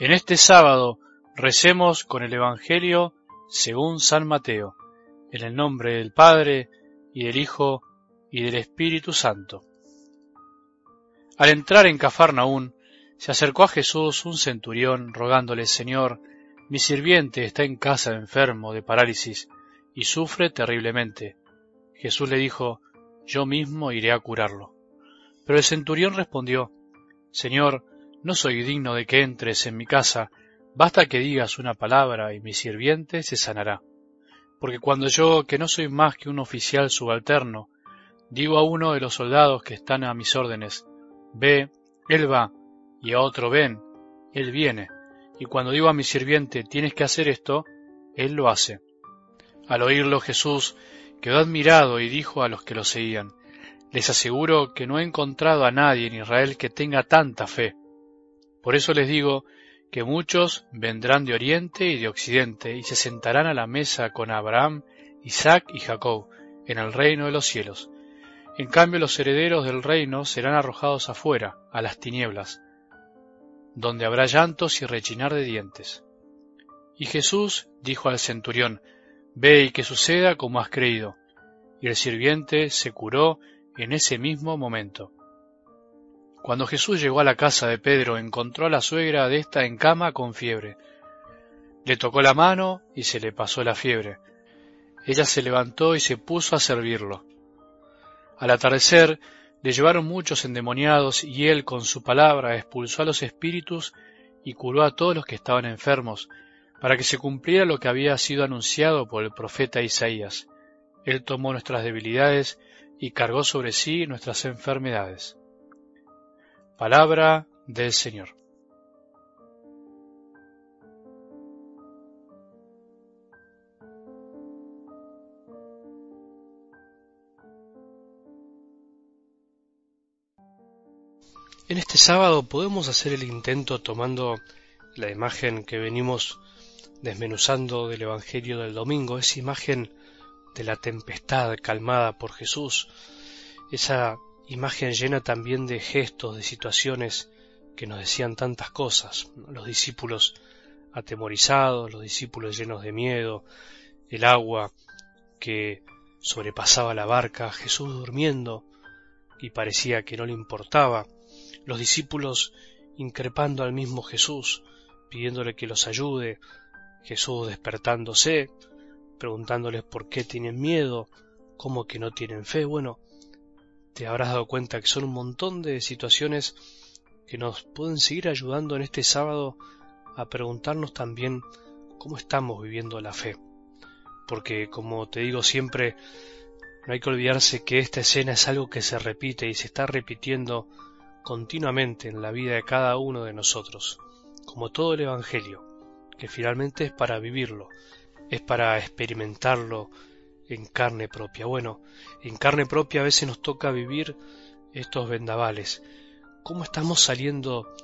En este sábado recemos con el Evangelio según San Mateo, en el nombre del Padre, y del Hijo, y del Espíritu Santo. Al entrar en Cafarnaún, se acercó a Jesús un centurión rogándole, Señor, mi sirviente está en casa enfermo de parálisis y sufre terriblemente. Jesús le dijo, Yo mismo iré a curarlo. Pero el centurión respondió, Señor, no soy digno de que entres en mi casa, basta que digas una palabra y mi sirviente se sanará. Porque cuando yo, que no soy más que un oficial subalterno, digo a uno de los soldados que están a mis órdenes, ve, él va, y a otro ven, él viene, y cuando digo a mi sirviente, tienes que hacer esto, él lo hace. Al oírlo Jesús quedó admirado y dijo a los que lo seguían, les aseguro que no he encontrado a nadie en Israel que tenga tanta fe. Por eso les digo que muchos vendrán de oriente y de occidente y se sentarán a la mesa con Abraham, Isaac y Jacob en el reino de los cielos. En cambio los herederos del reino serán arrojados afuera, a las tinieblas, donde habrá llantos y rechinar de dientes. Y Jesús dijo al centurión, Ve y que suceda como has creído. Y el sirviente se curó en ese mismo momento. Cuando Jesús llegó a la casa de Pedro, encontró a la suegra de esta en cama con fiebre. Le tocó la mano y se le pasó la fiebre. Ella se levantó y se puso a servirlo. Al atardecer le llevaron muchos endemoniados y él con su palabra expulsó a los espíritus y curó a todos los que estaban enfermos, para que se cumpliera lo que había sido anunciado por el profeta Isaías. Él tomó nuestras debilidades y cargó sobre sí nuestras enfermedades. Palabra del Señor. En este sábado podemos hacer el intento tomando la imagen que venimos desmenuzando del Evangelio del domingo, esa imagen de la tempestad calmada por Jesús, esa imagen llena también de gestos, de situaciones que nos decían tantas cosas. Los discípulos atemorizados, los discípulos llenos de miedo, el agua que sobrepasaba la barca, Jesús durmiendo y parecía que no le importaba, los discípulos increpando al mismo Jesús, pidiéndole que los ayude, Jesús despertándose, preguntándoles por qué tienen miedo, cómo que no tienen fe. Bueno, te habrás dado cuenta que son un montón de situaciones que nos pueden seguir ayudando en este sábado a preguntarnos también cómo estamos viviendo la fe. Porque, como te digo siempre, no hay que olvidarse que esta escena es algo que se repite y se está repitiendo continuamente en la vida de cada uno de nosotros, como todo el Evangelio, que finalmente es para vivirlo, es para experimentarlo, en carne propia. Bueno, en carne propia a veces nos toca vivir estos vendavales. ¿Cómo estamos saliendo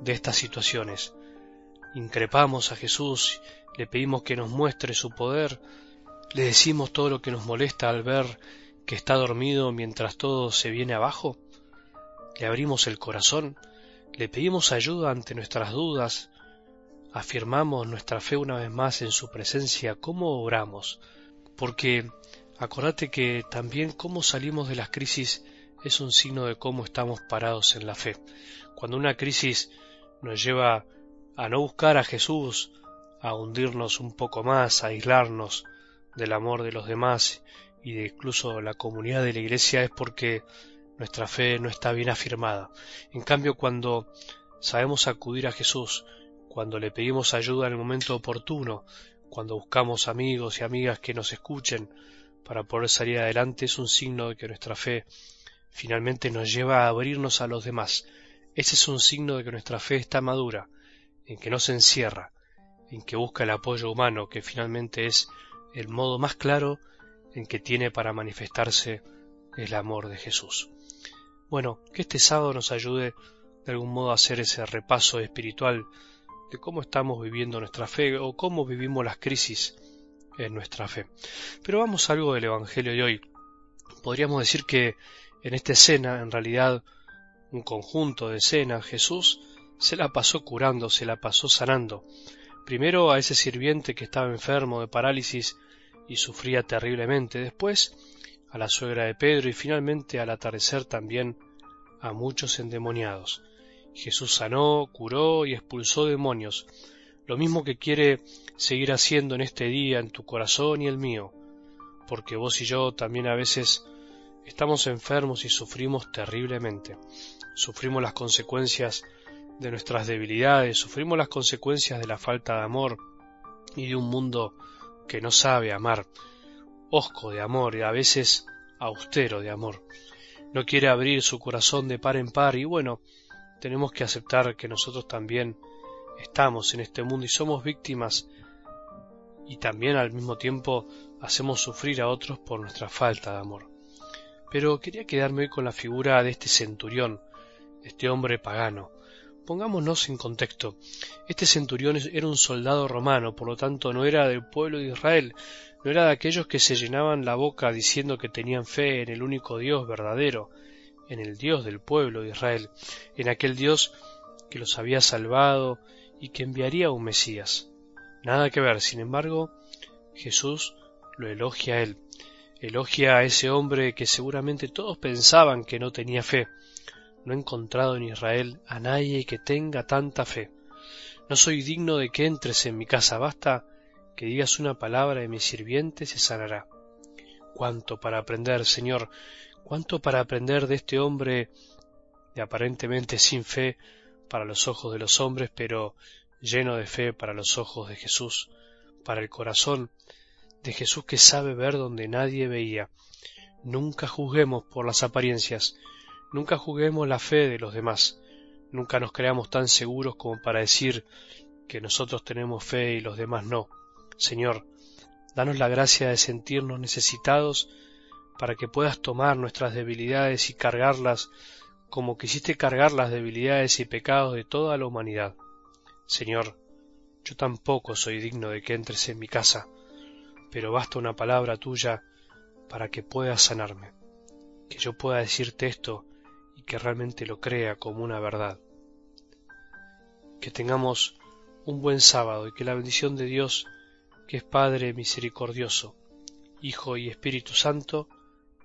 de estas situaciones? Increpamos a Jesús, le pedimos que nos muestre su poder, le decimos todo lo que nos molesta al ver que está dormido mientras todo se viene abajo, le abrimos el corazón, le pedimos ayuda ante nuestras dudas, afirmamos nuestra fe una vez más en su presencia, ¿cómo oramos? Porque acordate que también cómo salimos de las crisis es un signo de cómo estamos parados en la fe. Cuando una crisis nos lleva a no buscar a Jesús, a hundirnos un poco más, a aislarnos del amor de los demás y de incluso la comunidad de la iglesia es porque nuestra fe no está bien afirmada. En cambio, cuando sabemos acudir a Jesús, cuando le pedimos ayuda en el momento oportuno, cuando buscamos amigos y amigas que nos escuchen para poder salir adelante es un signo de que nuestra fe finalmente nos lleva a abrirnos a los demás. Ese es un signo de que nuestra fe está madura, en que no se encierra, en que busca el apoyo humano, que finalmente es el modo más claro en que tiene para manifestarse el amor de Jesús. Bueno, que este sábado nos ayude de algún modo a hacer ese repaso espiritual de cómo estamos viviendo nuestra fe o cómo vivimos las crisis en nuestra fe. Pero vamos algo del Evangelio de hoy. Podríamos decir que en esta escena, en realidad, un conjunto de escenas, Jesús se la pasó curando, se la pasó sanando. Primero a ese sirviente que estaba enfermo de parálisis y sufría terriblemente, después a la suegra de Pedro y finalmente al atardecer también a muchos endemoniados. Jesús sanó, curó y expulsó demonios, lo mismo que quiere seguir haciendo en este día en tu corazón y el mío, porque vos y yo también a veces estamos enfermos y sufrimos terriblemente. Sufrimos las consecuencias de nuestras debilidades, sufrimos las consecuencias de la falta de amor y de un mundo que no sabe amar, hosco de amor y a veces austero de amor. No quiere abrir su corazón de par en par y bueno, tenemos que aceptar que nosotros también estamos en este mundo y somos víctimas y también al mismo tiempo hacemos sufrir a otros por nuestra falta de amor. Pero quería quedarme hoy con la figura de este centurión, este hombre pagano. Pongámonos en contexto. Este centurión era un soldado romano, por lo tanto no era del pueblo de Israel, no era de aquellos que se llenaban la boca diciendo que tenían fe en el único Dios verdadero, en el Dios del pueblo de Israel, en aquel Dios que los había salvado y que enviaría un Mesías. Nada que ver, sin embargo, Jesús lo elogia a él, elogia a ese hombre que seguramente todos pensaban que no tenía fe. No he encontrado en Israel a nadie que tenga tanta fe. No soy digno de que entres en mi casa, basta que digas una palabra y mi sirviente se sanará. Cuánto para aprender, Señor, cuánto para aprender de este hombre de aparentemente sin fe para los ojos de los hombres, pero lleno de fe para los ojos de Jesús, para el corazón de Jesús que sabe ver donde nadie veía. Nunca juzguemos por las apariencias, nunca juzguemos la fe de los demás, nunca nos creamos tan seguros como para decir que nosotros tenemos fe y los demás no. Señor, danos la gracia de sentirnos necesitados para que puedas tomar nuestras debilidades y cargarlas como quisiste cargar las debilidades y pecados de toda la humanidad. Señor, yo tampoco soy digno de que entres en mi casa, pero basta una palabra tuya para que puedas sanarme, que yo pueda decirte esto y que realmente lo crea como una verdad. Que tengamos un buen sábado y que la bendición de Dios, que es Padre misericordioso, Hijo y Espíritu Santo,